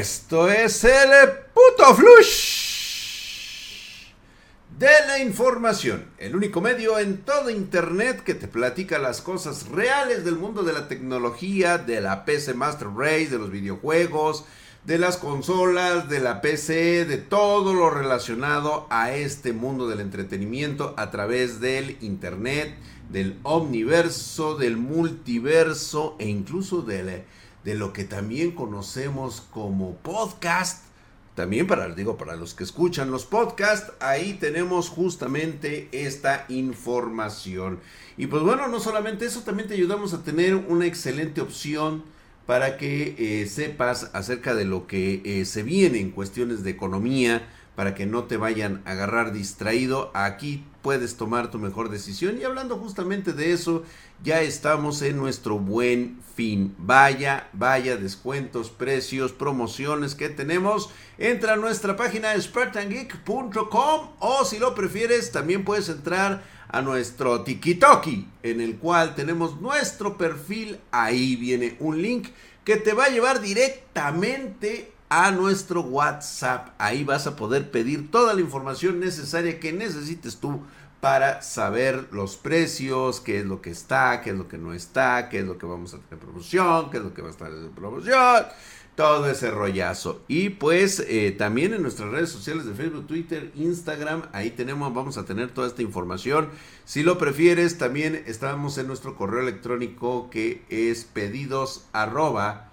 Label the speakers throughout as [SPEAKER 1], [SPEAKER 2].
[SPEAKER 1] Esto es el puto flush de la información, el único medio en todo internet que te platica las cosas reales del mundo de la tecnología, de la PC Master Race, de los videojuegos, de las consolas, de la PC, de todo lo relacionado a este mundo del entretenimiento a través del internet, del omniverso, del multiverso e incluso del de lo que también conocemos como podcast. También para, digo, para los que escuchan los podcasts, ahí tenemos justamente esta información. Y pues bueno, no solamente eso, también te ayudamos a tener una excelente opción para que eh, sepas acerca de lo que eh, se viene en cuestiones de economía, para que no te vayan a agarrar distraído. Aquí puedes tomar tu mejor decisión. Y hablando justamente de eso, ya estamos en nuestro buen fin. Vaya, vaya descuentos, precios, promociones que tenemos. Entra a nuestra página spartangeek.com o si lo prefieres, también puedes entrar a nuestro TikToki, en el cual tenemos nuestro perfil. Ahí viene un link que te va a llevar directamente a nuestro WhatsApp. Ahí vas a poder pedir toda la información necesaria que necesites tú para saber los precios, qué es lo que está, qué es lo que no está, qué es lo que vamos a tener en promoción, qué es lo que va a estar en promoción, todo ese rollazo. Y pues eh, también en nuestras redes sociales de Facebook, Twitter, Instagram, ahí tenemos, vamos a tener toda esta información. Si lo prefieres, también estamos en nuestro correo electrónico que es pedidos arroba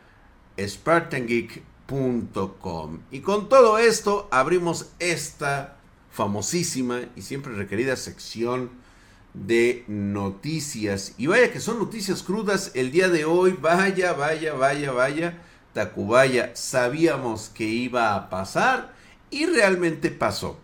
[SPEAKER 1] y con todo esto abrimos esta famosísima y siempre requerida sección de noticias. Y vaya que son noticias crudas el día de hoy. Vaya, vaya, vaya, vaya. Tacubaya, sabíamos que iba a pasar y realmente pasó.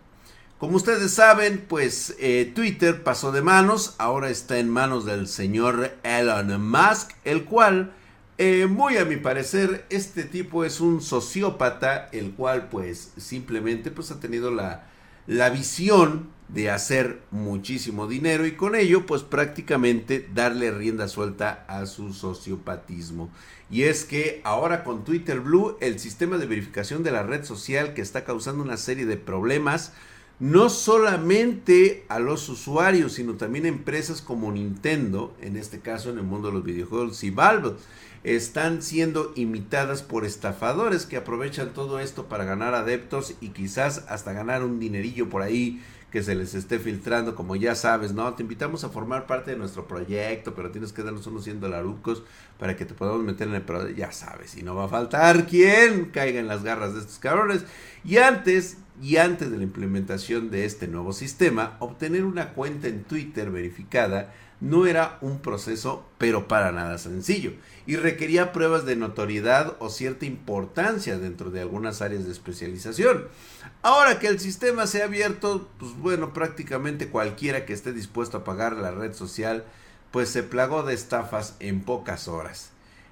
[SPEAKER 1] Como ustedes saben, pues eh, Twitter pasó de manos, ahora está en manos del señor Elon Musk, el cual eh, muy a mi parecer, este tipo es un sociópata, el cual pues simplemente pues ha tenido la, la visión de hacer muchísimo dinero y con ello pues prácticamente darle rienda suelta a su sociopatismo. Y es que ahora con Twitter Blue, el sistema de verificación de la red social que está causando una serie de problemas, no solamente a los usuarios, sino también a empresas como Nintendo, en este caso en el mundo de los videojuegos y Valve están siendo imitadas por estafadores que aprovechan todo esto para ganar adeptos y quizás hasta ganar un dinerillo por ahí que se les esté filtrando, como ya sabes, ¿no? Te invitamos a formar parte de nuestro proyecto, pero tienes que darnos unos 100 dolarucos para que te podamos meter en el proyecto, ya sabes, y no va a faltar quien caiga en las garras de estos cabrones. Y antes, y antes de la implementación de este nuevo sistema, obtener una cuenta en Twitter verificada no era un proceso, pero para nada sencillo, y requería pruebas de notoriedad o cierta importancia dentro de algunas áreas de especialización. Ahora que el sistema se ha abierto, pues bueno, prácticamente cualquiera que esté dispuesto a pagar la red social, pues se plagó de estafas en pocas horas.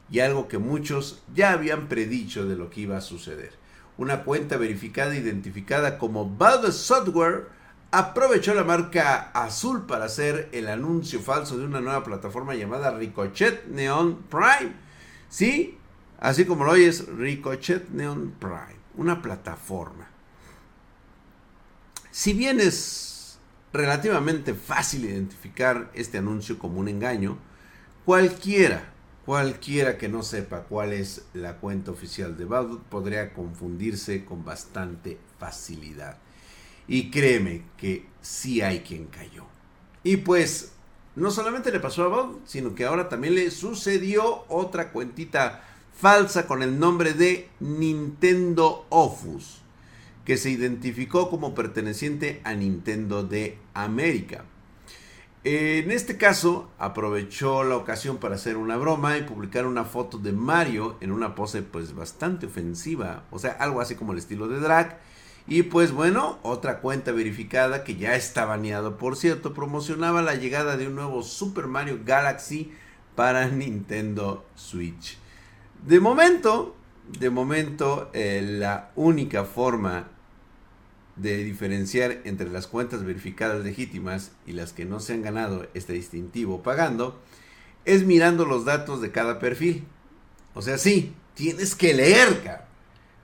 [SPEAKER 1] Y algo que muchos ya habían predicho de lo que iba a suceder. Una cuenta verificada e identificada como Bad Software aprovechó la marca azul para hacer el anuncio falso de una nueva plataforma llamada Ricochet Neon Prime. Sí, así como lo oyes, Ricochet Neon Prime, una plataforma. Si bien es relativamente fácil identificar este anuncio como un engaño, cualquiera, cualquiera que no sepa cuál es la cuenta oficial de Valve podría confundirse con bastante facilidad. Y créeme que sí hay quien cayó. Y pues, no solamente le pasó a Bob, sino que ahora también le sucedió otra cuentita falsa con el nombre de Nintendo Ofus, que se identificó como perteneciente a Nintendo de América. En este caso, aprovechó la ocasión para hacer una broma y publicar una foto de Mario en una pose pues bastante ofensiva, o sea, algo así como el estilo de drag y pues bueno, otra cuenta verificada que ya está baneado, por cierto, promocionaba la llegada de un nuevo Super Mario Galaxy para Nintendo Switch. De momento, de momento, eh, la única forma de diferenciar entre las cuentas verificadas legítimas y las que no se han ganado este distintivo pagando es mirando los datos de cada perfil. O sea, sí, tienes que leer,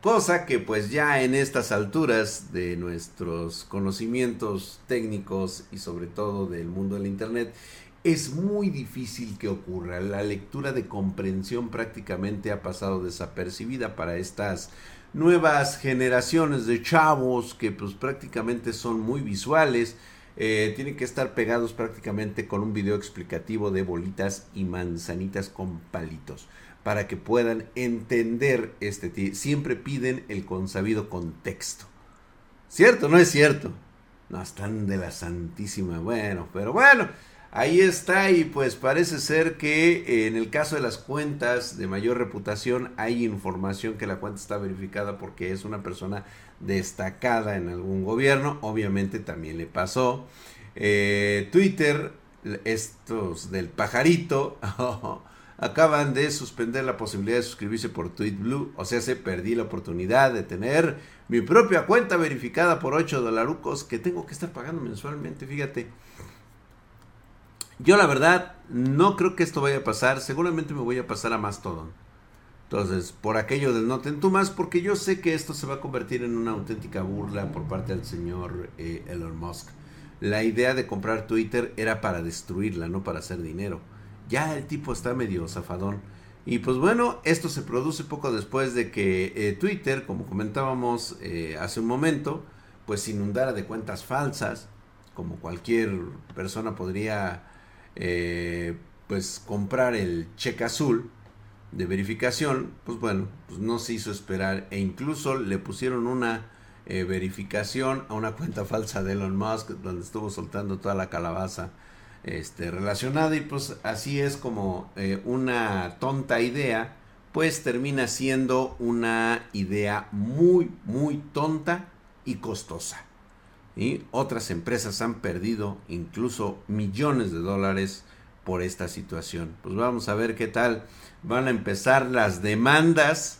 [SPEAKER 1] Cosa que pues ya en estas alturas de nuestros conocimientos técnicos y sobre todo del mundo del Internet es muy difícil que ocurra. La lectura de comprensión prácticamente ha pasado desapercibida para estas nuevas generaciones de chavos que pues prácticamente son muy visuales. Eh, tienen que estar pegados prácticamente con un video explicativo de bolitas y manzanitas con palitos para que puedan entender este siempre piden el consabido contexto. ¿Cierto? ¿No es cierto? No, están de la santísima. Bueno, pero bueno, ahí está y pues parece ser que eh, en el caso de las cuentas de mayor reputación hay información que la cuenta está verificada porque es una persona destacada en algún gobierno. Obviamente también le pasó. Eh, Twitter, estos del pajarito. acaban de suspender la posibilidad de suscribirse por TweetBlue. O sea, se perdí la oportunidad de tener mi propia cuenta verificada por 8 dolarucos que tengo que estar pagando mensualmente. Fíjate. Yo la verdad no creo que esto vaya a pasar. Seguramente me voy a pasar a Mastodon. Entonces, por aquello del no tú más, porque yo sé que esto se va a convertir en una auténtica burla por parte del señor eh, Elon Musk. La idea de comprar Twitter era para destruirla, no para hacer dinero ya el tipo está medio zafadón. Y pues bueno, esto se produce poco después de que eh, Twitter, como comentábamos eh, hace un momento, pues inundara de cuentas falsas, como cualquier persona podría eh, pues comprar el cheque azul de verificación, pues bueno, pues no se hizo esperar e incluso le pusieron una verificación a una cuenta falsa de Elon Musk donde estuvo soltando toda la calabaza este, relacionada y pues así es como eh, una tonta idea pues termina siendo una idea muy muy tonta y costosa. Y otras empresas han perdido incluso millones de dólares por esta situación. Pues vamos a ver qué tal van a empezar las demandas.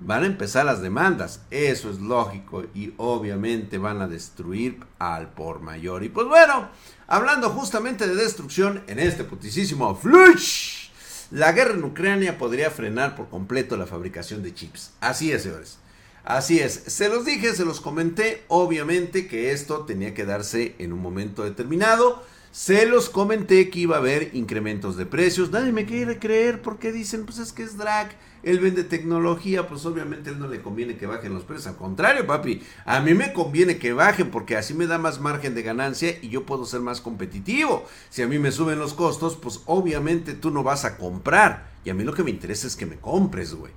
[SPEAKER 1] Van a empezar las demandas, eso es lógico y obviamente van a destruir al por mayor. Y pues bueno, Hablando justamente de destrucción en este putisísimo flush, la guerra en Ucrania podría frenar por completo la fabricación de chips. Así es, señores. Así es, se los dije, se los comenté, obviamente que esto tenía que darse en un momento determinado. Se los comenté que iba a haber incrementos de precios. Nadie me quiere creer porque dicen, pues es que es drag. Él vende tecnología, pues obviamente a él no le conviene que bajen los precios. Al contrario, papi, a mí me conviene que bajen porque así me da más margen de ganancia y yo puedo ser más competitivo. Si a mí me suben los costos, pues obviamente tú no vas a comprar. Y a mí lo que me interesa es que me compres, güey.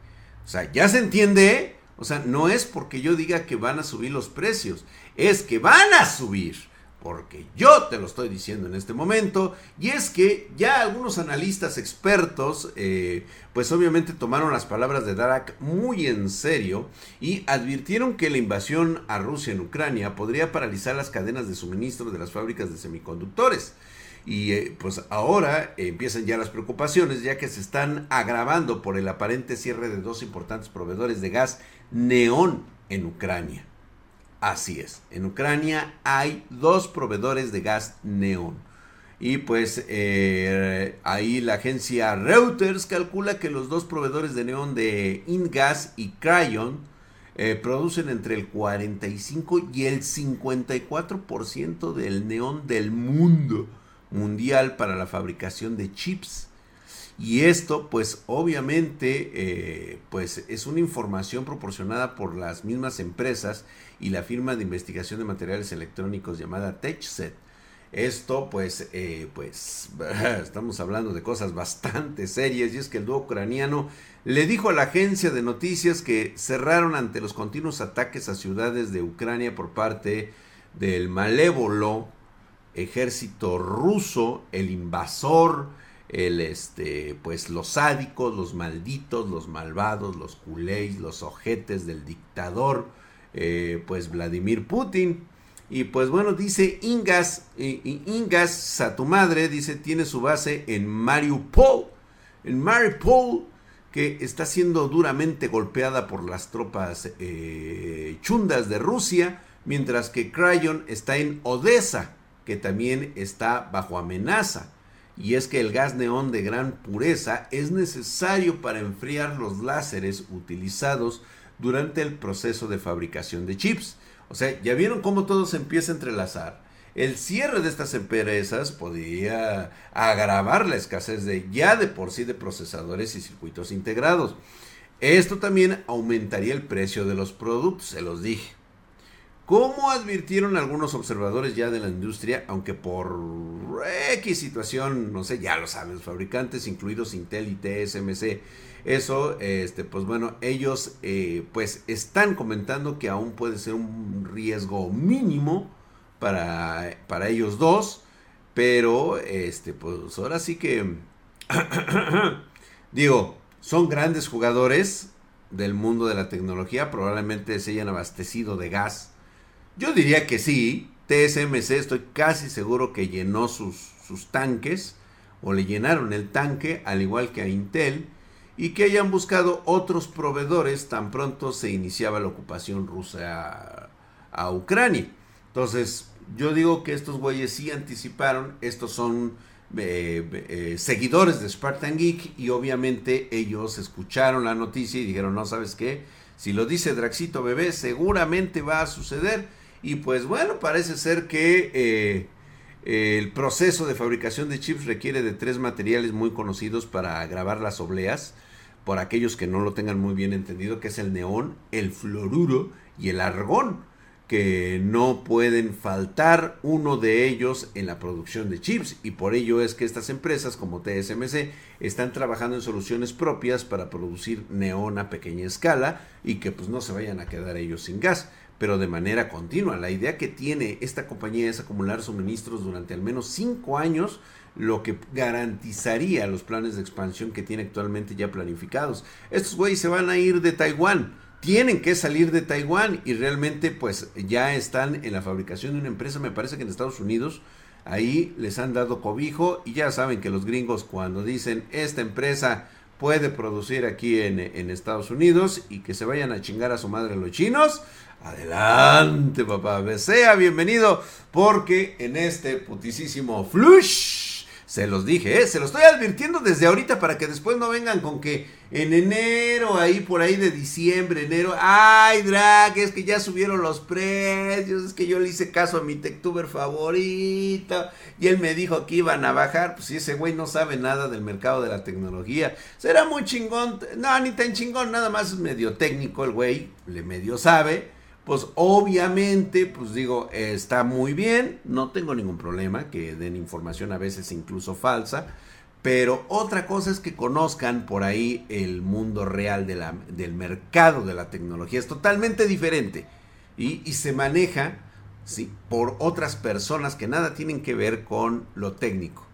[SPEAKER 1] O sea, ya se entiende. O sea, no es porque yo diga que van a subir los precios, es que van a subir porque yo te lo estoy diciendo en este momento, y es que ya algunos analistas expertos, eh, pues obviamente tomaron las palabras de Darak muy en serio y advirtieron que la invasión a Rusia en Ucrania podría paralizar las cadenas de suministro de las fábricas de semiconductores. Y eh, pues ahora empiezan ya las preocupaciones, ya que se están agravando por el aparente cierre de dos importantes proveedores de gas neón en Ucrania. Así es, en Ucrania hay dos proveedores de gas neón. Y pues eh, ahí la agencia Reuters calcula que los dos proveedores de neón de Ingas y Cryon eh, producen entre el 45 y el 54% del neón del mundo mundial para la fabricación de chips. Y esto, pues obviamente, eh, pues es una información proporcionada por las mismas empresas y la firma de investigación de materiales electrónicos llamada TechSet. Esto, pues, eh, pues, estamos hablando de cosas bastante serias y es que el dúo ucraniano le dijo a la agencia de noticias que cerraron ante los continuos ataques a ciudades de Ucrania por parte del malévolo ejército ruso, el invasor, el este, pues los sádicos, los malditos, los malvados, los culéis, los ojetes del dictador, eh, pues Vladimir Putin. Y pues bueno, dice Ingas, Ingas a tu madre, dice, tiene su base en Mariupol, en Mariupol, que está siendo duramente golpeada por las tropas eh, chundas de Rusia, mientras que Cryon está en Odessa, que también está bajo amenaza y es que el gas neón de gran pureza es necesario para enfriar los láseres utilizados durante el proceso de fabricación de chips. O sea, ya vieron cómo todo se empieza a entrelazar. El cierre de estas empresas podría agravar la escasez de ya de por sí de procesadores y circuitos integrados. Esto también aumentaría el precio de los productos, se los dije. Como advirtieron algunos observadores ya de la industria, aunque por X situación, no sé, ya lo saben los fabricantes, incluidos Intel y TSMC, eso, este, pues bueno, ellos eh, pues están comentando que aún puede ser un riesgo mínimo para, para ellos dos, pero este, pues ahora sí que, digo, son grandes jugadores del mundo de la tecnología, probablemente se hayan abastecido de gas yo diría que sí. TSMC estoy casi seguro que llenó sus, tanques o le llenaron el tanque al igual que a Intel y que hayan buscado otros proveedores tan pronto se iniciaba la ocupación rusa a, Ucrania. Entonces, yo digo que estos güeyes sí anticiparon, estos son eh, eh, seguidores de Spartan Geek y obviamente ellos escucharon la noticia y dijeron, no sabes qué, si lo dice Draxito Bebé, seguramente va a suceder y pues bueno, parece ser que eh, el proceso de fabricación de chips requiere de tres materiales muy conocidos para grabar las obleas. Por aquellos que no lo tengan muy bien entendido, que es el neón, el fluoruro y el argón, que no pueden faltar uno de ellos en la producción de chips. Y por ello es que estas empresas como TSMC están trabajando en soluciones propias para producir neón a pequeña escala y que pues no se vayan a quedar ellos sin gas pero de manera continua. La idea que tiene esta compañía es acumular suministros durante al menos cinco años, lo que garantizaría los planes de expansión que tiene actualmente ya planificados. Estos güeyes se van a ir de Taiwán. Tienen que salir de Taiwán y realmente pues ya están en la fabricación de una empresa, me parece que en Estados Unidos, ahí les han dado cobijo y ya saben que los gringos cuando dicen esta empresa puede producir aquí en, en Estados Unidos y que se vayan a chingar a su madre los chinos, Adelante, papá. Sea bienvenido porque en este putisísimo flush, se los dije, ¿eh? se los estoy advirtiendo desde ahorita para que después no vengan con que en enero, ahí por ahí de diciembre, enero, ay, drag, es que ya subieron los precios, es que yo le hice caso a mi techtuber favorito y él me dijo que iban a bajar, pues si ese güey no sabe nada del mercado de la tecnología, será muy chingón, no, ni tan chingón, nada más es medio técnico el güey, le medio sabe pues obviamente, pues digo, está muy bien, no tengo ningún problema que den información a veces incluso falsa, pero otra cosa es que conozcan por ahí el mundo real del mercado de la tecnología, es totalmente diferente y, y se maneja ¿sí? por otras personas que nada tienen que ver con lo técnico.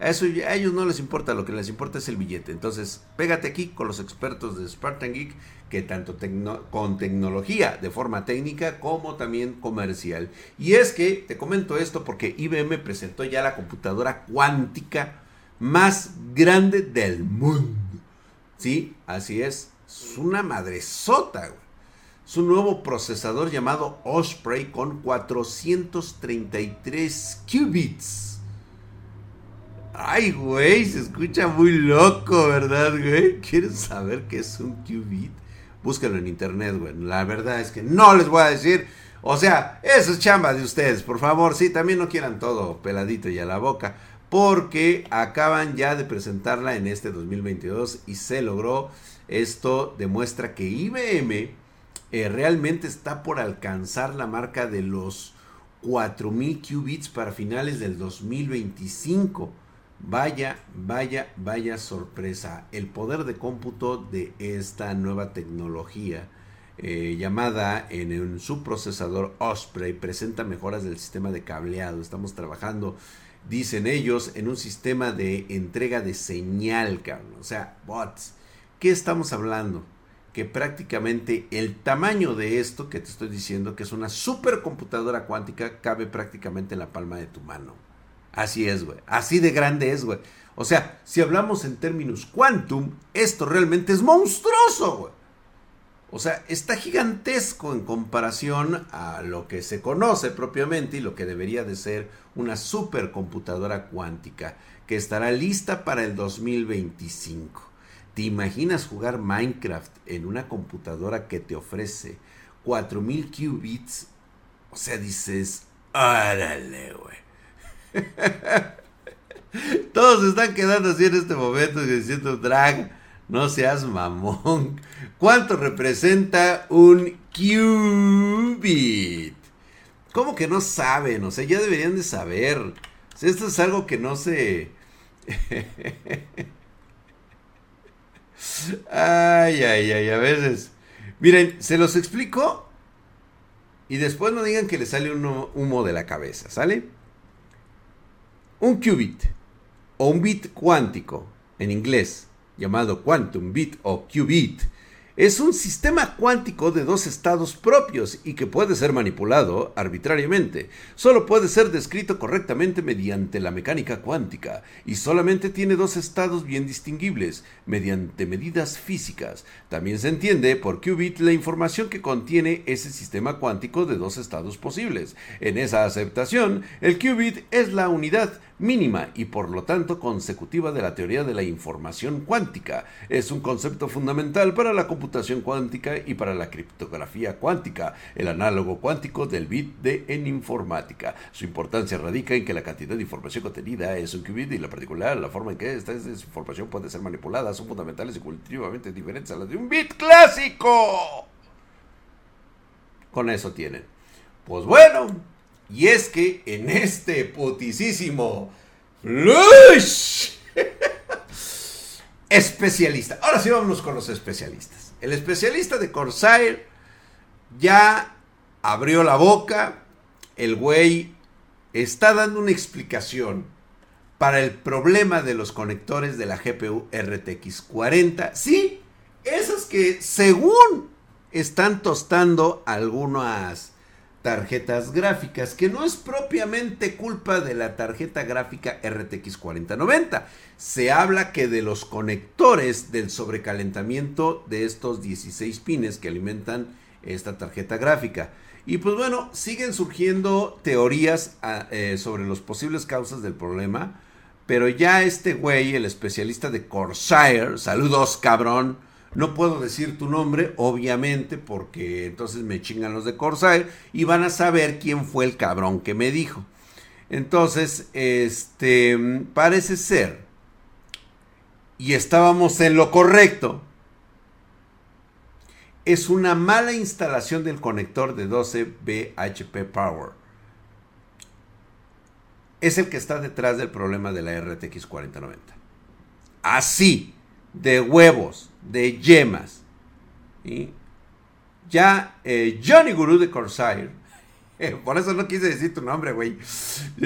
[SPEAKER 1] Eso, a ellos no les importa, lo que les importa es el billete. Entonces, pégate aquí con los expertos de Spartan Geek que tanto con tecnología de forma técnica como también comercial. Y es que te comento esto porque IBM presentó ya la computadora cuántica más grande del mundo. Sí, así es. Es una madresota, Es un nuevo procesador llamado Osprey con 433 qubits. Ay, güey, se escucha muy loco, ¿verdad, güey? ¿Quieres saber qué es un qubit? búsquenlo en internet, güey. La verdad es que no les voy a decir. O sea, eso es chamba de ustedes, por favor. Sí, también no quieran todo peladito y a la boca. Porque acaban ya de presentarla en este 2022 y se logró. Esto demuestra que IBM eh, realmente está por alcanzar la marca de los 4000 qubits para finales del 2025. Vaya, vaya, vaya sorpresa. El poder de cómputo de esta nueva tecnología eh, llamada en un subprocesador Osprey presenta mejoras del sistema de cableado. Estamos trabajando, dicen ellos, en un sistema de entrega de señal, O sea, bots. ¿Qué estamos hablando? Que prácticamente el tamaño de esto que te estoy diciendo, que es una supercomputadora cuántica, cabe prácticamente en la palma de tu mano. Así es, güey. Así de grande es, güey. O sea, si hablamos en términos quantum, esto realmente es monstruoso, güey. O sea, está gigantesco en comparación a lo que se conoce propiamente y lo que debería de ser una supercomputadora cuántica que estará lista para el 2025. ¿Te imaginas jugar Minecraft en una computadora que te ofrece 4000 qubits? O sea, dices, órale, güey. Todos están quedando así en este momento diciendo, drag, no seas mamón. ¿Cuánto representa un qubit? ¿Cómo que no saben? O sea, ya deberían de saber. esto es algo que no se... ay, ay, ay, a veces. Miren, se los explico y después no digan que le sale un humo de la cabeza, ¿sale? Un qubit o un bit cuántico en inglés llamado quantum bit o qubit es un sistema cuántico de dos estados propios y que puede ser manipulado arbitrariamente. Solo puede ser descrito correctamente mediante la mecánica cuántica y solamente tiene dos estados bien distinguibles mediante medidas físicas. También se entiende por qubit la información que contiene ese sistema cuántico de dos estados posibles. En esa aceptación, el qubit es la unidad mínima y por lo tanto consecutiva de la teoría de la información cuántica. Es un concepto fundamental para la computación cuántica y para la criptografía cuántica, el análogo cuántico del bit de en informática. Su importancia radica en que la cantidad de información contenida es un qubit y la particular, la forma en que esta, información puede ser manipulada son fundamentales y cultivamente diferentes a las de un bit clásico. Con eso tienen. Pues bueno, y es que en este putisísimo Lush especialista. Ahora sí vámonos con los especialistas. El especialista de Corsair ya abrió la boca. El güey está dando una explicación para el problema de los conectores de la GPU RTX 40. Sí, esos que según están tostando algunas tarjetas gráficas, que no es propiamente culpa de la tarjeta gráfica RTX 4090. Se habla que de los conectores del sobrecalentamiento de estos 16 pines que alimentan esta tarjeta gráfica. Y pues bueno, siguen surgiendo teorías ah, eh, sobre los posibles causas del problema, pero ya este güey, el especialista de Corsair, saludos cabrón, no puedo decir tu nombre, obviamente, porque entonces me chingan los de Corsair y van a saber quién fue el cabrón que me dijo. Entonces, este, parece ser, y estábamos en lo correcto, es una mala instalación del conector de 12 BHP Power. Es el que está detrás del problema de la RTX 4090. Así, de huevos de yemas. Ya eh, Johnny Guru de Corsair, por eso no quise decir tu nombre, güey,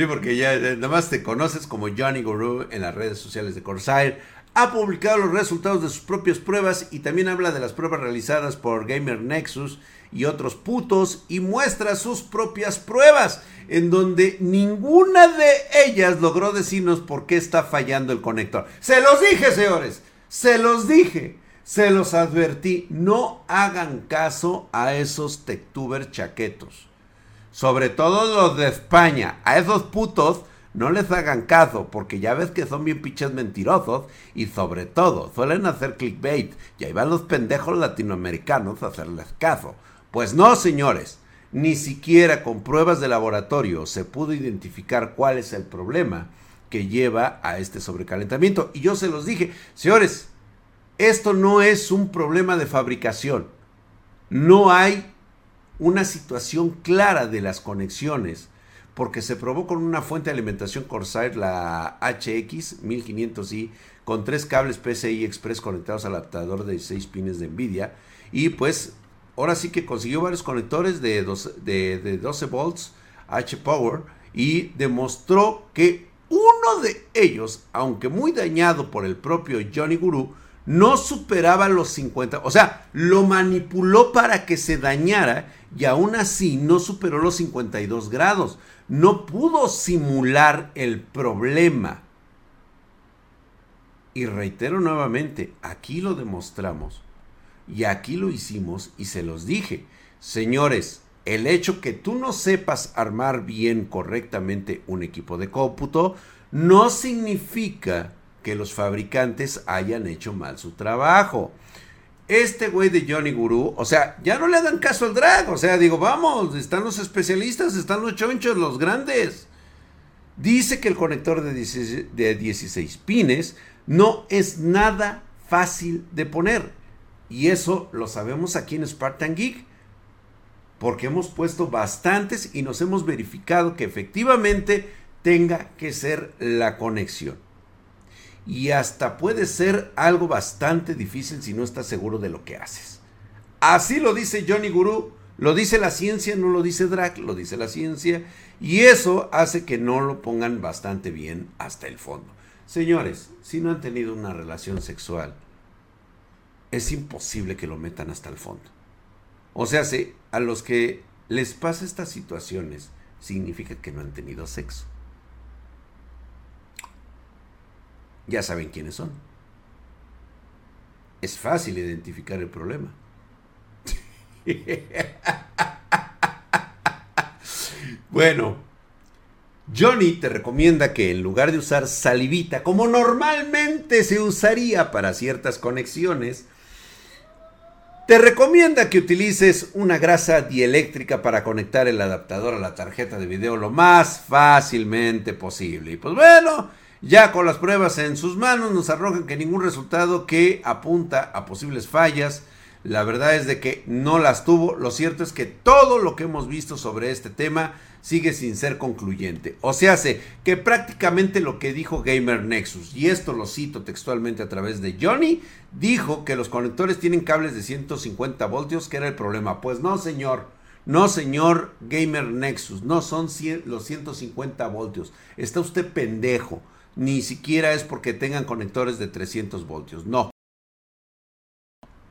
[SPEAKER 1] porque ya eh, nada más te conoces como Johnny Guru en las redes sociales de Corsair, ha publicado los resultados de sus propias pruebas y también habla de las pruebas realizadas por Gamer Nexus y otros putos y muestra sus propias pruebas en donde ninguna de ellas logró decirnos por qué está fallando el conector. Se los dije, señores, se los dije. Se los advertí, no hagan caso a esos techtubers chaquetos. Sobre todo los de España. A esos putos no les hagan caso, porque ya ves que son bien pinches mentirosos y sobre todo suelen hacer clickbait. Y ahí van los pendejos latinoamericanos a hacerles caso. Pues no, señores. Ni siquiera con pruebas de laboratorio se pudo identificar cuál es el problema que lleva a este sobrecalentamiento. Y yo se los dije, señores, esto no es un problema de fabricación. No hay una situación clara de las conexiones porque se probó con una fuente de alimentación Corsair, la HX 1500i, con tres cables PCI Express conectados al adaptador de 6 pines de Nvidia. Y pues ahora sí que consiguió varios conectores de 12, de 12 volts H Power y demostró que uno de ellos, aunque muy dañado por el propio Johnny Guru, no superaba los 50, o sea, lo manipuló para que se dañara y aún así no superó los 52 grados. No pudo simular el problema. Y reitero nuevamente, aquí lo demostramos y aquí lo hicimos y se los dije. Señores, el hecho que tú no sepas armar bien correctamente un equipo de cómputo no significa que los fabricantes hayan hecho mal su trabajo. Este güey de Johnny Guru, o sea, ya no le dan caso al drag, o sea, digo, vamos, están los especialistas, están los chonchos, los grandes. Dice que el conector de 16, de 16 pines no es nada fácil de poner. Y eso lo sabemos aquí en Spartan Geek. Porque hemos puesto bastantes y nos hemos verificado que efectivamente tenga que ser la conexión. Y hasta puede ser algo bastante difícil si no estás seguro de lo que haces. Así lo dice Johnny Guru. Lo dice la ciencia, no lo dice Drag, lo dice la ciencia. Y eso hace que no lo pongan bastante bien hasta el fondo. Señores, si no han tenido una relación sexual, es imposible que lo metan hasta el fondo. O sea, a los que les pasa estas situaciones, significa que no han tenido sexo. Ya saben quiénes son. Es fácil identificar el problema. bueno, Johnny te recomienda que en lugar de usar salivita, como normalmente se usaría para ciertas conexiones, te recomienda que utilices una grasa dieléctrica para conectar el adaptador a la tarjeta de video lo más fácilmente posible. Y pues bueno, ya con las pruebas en sus manos nos arrojan que ningún resultado que apunta a posibles fallas la verdad es de que no las tuvo. Lo cierto es que todo lo que hemos visto sobre este tema sigue sin ser concluyente. O sea, hace que prácticamente lo que dijo Gamer Nexus, y esto lo cito textualmente a través de Johnny, dijo que los conectores tienen cables de 150 voltios, que era el problema. Pues no, señor. No, señor Gamer Nexus, no son los 150 voltios. Está usted pendejo. Ni siquiera es porque tengan conectores de 300 voltios. No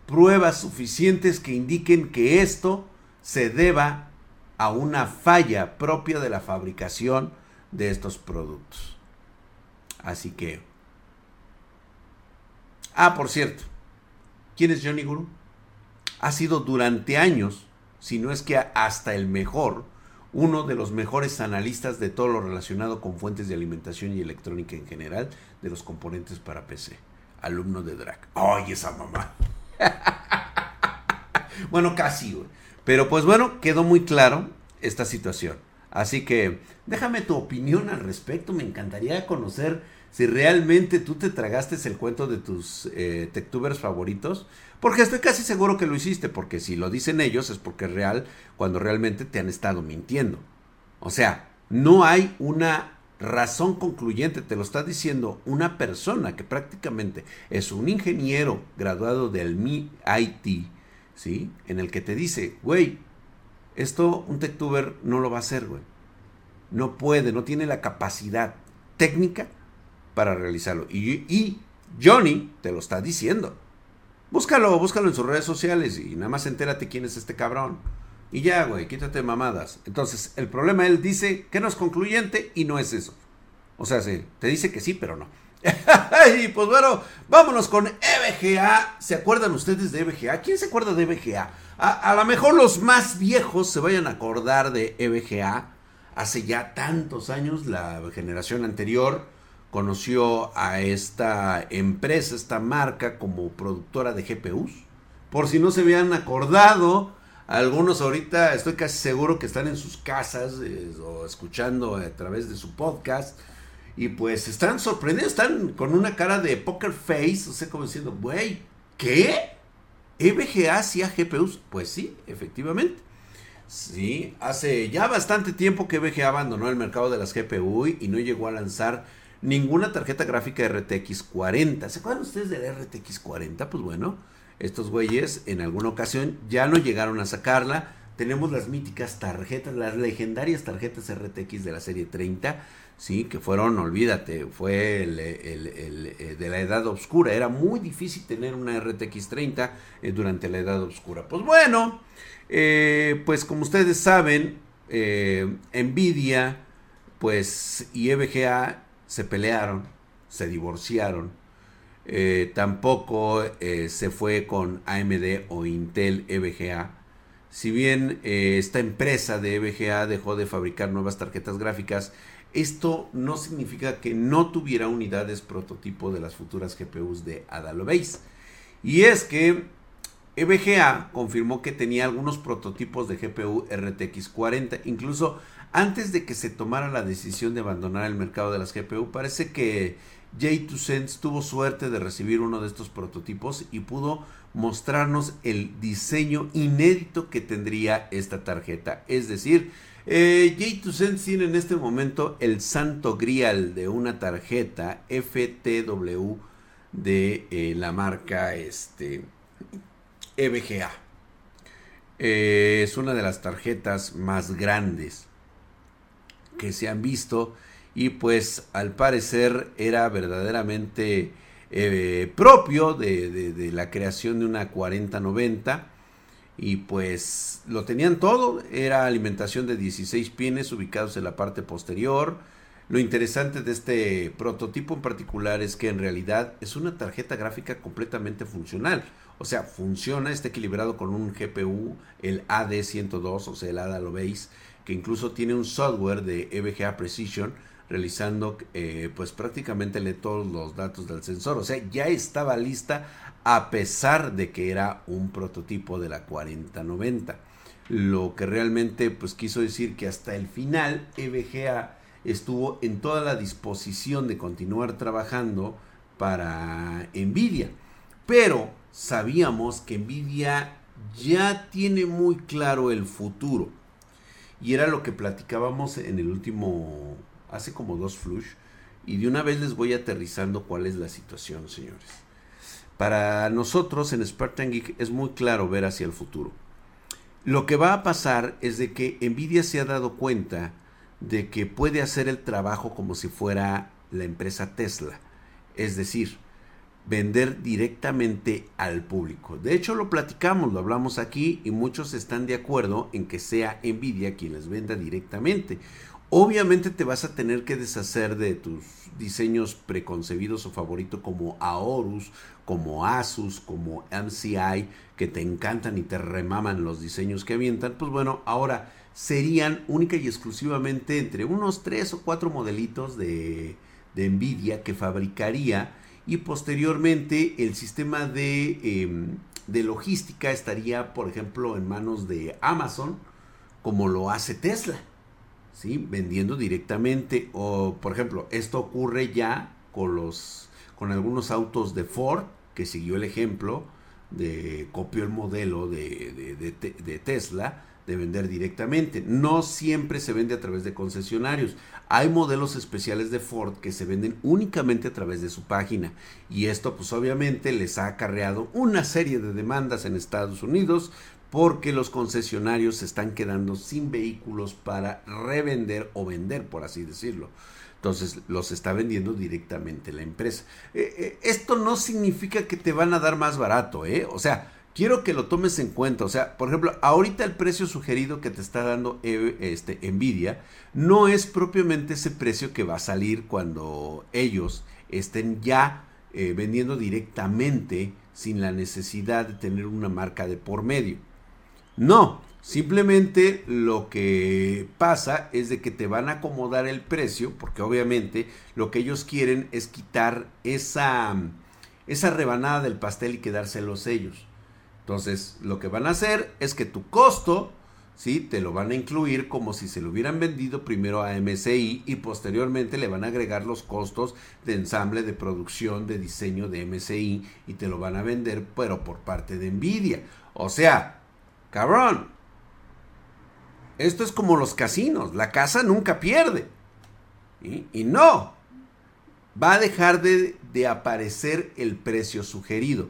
[SPEAKER 1] pruebas suficientes que indiquen que esto se deba a una falla propia de la fabricación de estos productos. Así que... Ah, por cierto, ¿quién es Johnny Guru? Ha sido durante años, si no es que hasta el mejor, uno de los mejores analistas de todo lo relacionado con fuentes de alimentación y electrónica en general de los componentes para PC. Alumno de DRAC. ¡Ay, esa mamá! bueno, casi, Pero pues bueno, quedó muy claro esta situación. Así que déjame tu opinión al respecto. Me encantaría conocer si realmente tú te tragaste el cuento de tus eh, techtubers favoritos. Porque estoy casi seguro que lo hiciste. Porque si lo dicen ellos es porque es real cuando realmente te han estado mintiendo. O sea, no hay una razón concluyente, te lo está diciendo una persona que prácticamente es un ingeniero graduado del MIT, ¿sí? En el que te dice, güey, esto un techtuber no lo va a hacer, güey. No puede, no tiene la capacidad técnica para realizarlo. Y, y Johnny te lo está diciendo. Búscalo, búscalo en sus redes sociales y nada más entérate quién es este cabrón. Y ya, güey, quítate mamadas. Entonces, el problema él dice que no es concluyente y no es eso. O sea, sí, te dice que sí, pero no. y pues bueno, vámonos con EVGA. ¿Se acuerdan ustedes de EVGA? ¿Quién se acuerda de EVGA? A, lo mejor los más viejos se vayan a acordar de EVGA. Hace ya tantos años, la generación anterior conoció a esta empresa, esta marca, como productora de GPUs. Por si no se habían acordado, algunos ahorita estoy casi seguro que están en sus casas eh, o escuchando a través de su podcast. Y pues están sorprendidos, están con una cara de poker face, o sea, como diciendo, güey, ¿qué? ¿EVGA hacía GPUs? Pues sí, efectivamente. Sí, hace ya bastante tiempo que EVGA abandonó el mercado de las GPU y no llegó a lanzar ninguna tarjeta gráfica RTX 40. ¿Se acuerdan ustedes del RTX 40? Pues bueno, estos güeyes en alguna ocasión ya no llegaron a sacarla. Tenemos las míticas tarjetas, las legendarias tarjetas RTX de la serie 30, sí, que fueron, olvídate, fue el, eh, de la edad oscura. Era muy difícil tener una RTX 30 eh, durante la edad oscura. Pues bueno, eh, pues como ustedes saben, Nvidia, pues y EVGA se pelearon, se divorciaron eh, tampoco eh, se fue con AMD o Intel EVGA. Si bien eh, esta empresa de EVGA dejó de fabricar nuevas tarjetas gráficas, esto no significa que no tuviera unidades prototipo de las futuras GPUs de Adalobase. Y es que EVGA confirmó que tenía algunos prototipos de GPU RTX 40, incluso antes de que se tomara la decisión de abandonar el mercado de las GPU, parece que J2Sense tuvo suerte de recibir uno de estos prototipos y pudo mostrarnos el diseño inédito que tendría esta tarjeta. Es decir, eh, J2Sense tiene en este momento el santo grial de una tarjeta FTW de eh, la marca este, EVGA. Eh, es una de las tarjetas más grandes que se han visto y pues al parecer era verdaderamente eh, propio de, la creación de una 4090 y pues lo tenían todo, era alimentación de 16 pines ubicados en la parte posterior. Lo interesante de este prototipo en particular es que en realidad es una tarjeta gráfica completamente funcional. O sea, funciona, está equilibrado con un GPU, el AD102, o sea, el ADA lo veis, que incluso tiene un software de EVGA Precision realizando eh, pues prácticamente todos los datos del sensor. O sea, ya estaba lista a pesar de que era un prototipo de la 4090. Lo que realmente pues quiso decir que hasta el final EVGA estuvo en toda la disposición de continuar trabajando para Nvidia. Pero sabíamos que Nvidia ya tiene muy claro el futuro. Y era lo que platicábamos en el último hace como dos flush. Y de una vez les voy aterrizando cuál es la situación, señores. Para nosotros en Spartan Geek es muy claro ver hacia el futuro. Lo que va a pasar es de que Nvidia se ha dado cuenta de que puede hacer el trabajo como si fuera la empresa Tesla. Es decir, vender directamente al público. De hecho, lo platicamos, lo hablamos aquí y muchos están de acuerdo en que sea Nvidia quien les venda directamente. Obviamente te vas a tener que deshacer de tus diseños preconcebidos o favoritos como Aorus, como Asus, como MCI, que te encantan y te remaman los diseños que avientan. Pues bueno, ahora serían única y exclusivamente entre unos tres o cuatro modelitos de, de Nvidia que fabricaría y posteriormente el sistema de, em, de logística estaría, por ejemplo, en manos de Amazon, como lo hace Tesla. ¿sí? vendiendo directamente. O, por ejemplo, esto ocurre ya con, los, con algunos autos de Ford, que siguió el ejemplo, de copió el modelo de, de, Tesla de vender directamente. No siempre se vende a través de concesionarios. Hay modelos especiales de Ford que se venden únicamente a través de su página. Y esto pues obviamente les ha acarreado una serie de demandas en Estados Unidos porque los concesionarios se están quedando sin vehículos para revender o vender, por así decirlo. Entonces los está vendiendo directamente la empresa. Eh, eh, esto no significa que te van a dar más barato, ¿eh? O sea, quiero que lo tomes en cuenta. O sea, por ejemplo, ahorita el precio sugerido que te está dando eh, este, Nvidia no es propiamente ese precio que va a salir cuando ellos estén ya vendiendo directamente sin la necesidad de tener una marca de por medio. No, simplemente lo que pasa es de que te van a acomodar el precio, porque obviamente lo que ellos quieren es quitar esa, esa rebanada del pastel y quedárselos ellos. Entonces, lo que van a hacer es que tu costo, ¿sí? Te lo van a incluir como si se lo hubieran vendido primero a MSI y posteriormente le van a agregar los costos de ensamble, de producción, de diseño de MSI y te lo van a vender, pero por parte de Nvidia. O sea, Cabrón. Esto es como los casinos. La casa nunca pierde. Y no. Va a dejar de, de aparecer el precio sugerido.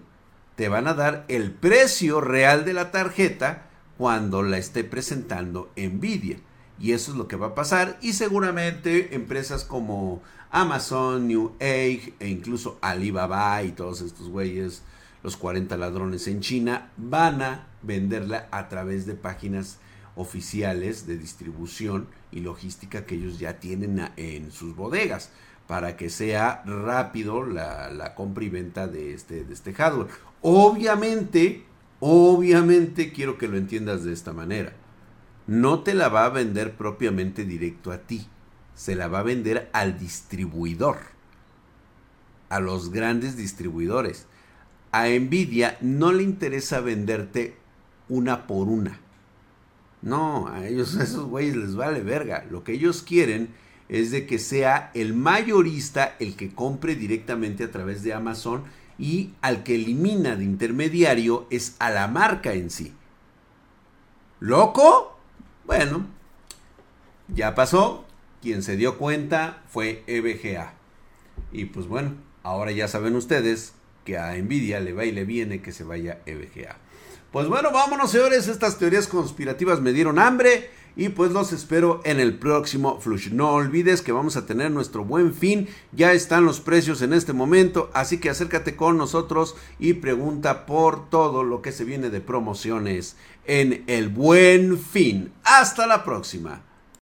[SPEAKER 1] Te van a dar el precio real de la tarjeta cuando la esté presentando Nvidia. Y eso es lo que va a pasar. Y seguramente empresas como Amazon, New Age e incluso Alibaba y todos estos güeyes los 40 ladrones en China, van a venderla a través de páginas oficiales de distribución y logística que ellos ya tienen en sus bodegas para que sea rápido la, compra y venta de este, de este hardware. Obviamente, obviamente quiero que lo entiendas de esta manera. No te la va a vender propiamente directo a ti. se la va a vender al distribuidor, a los grandes distribuidores. A Nvidia no le interesa venderte una por una. No, a ellos, a esos güeyes les vale verga. Lo que ellos quieren es de que sea el mayorista el que compre directamente a través de Amazon y al que elimina de intermediario es a la marca en sí. ¿Loco? Bueno, ya pasó. Quien se dio cuenta fue EBGA. Y pues bueno, ahora ya saben ustedes que a Nvidia le va y le viene que se vaya EBGA. Pues bueno, vámonos señores, estas teorías conspirativas me dieron hambre y pues los espero en el próximo Flush. No olvides que vamos a tener nuestro buen fin, ya están los precios en este momento, así que acércate con nosotros y pregunta por todo lo que se viene de promociones en el buen fin. Hasta la próxima.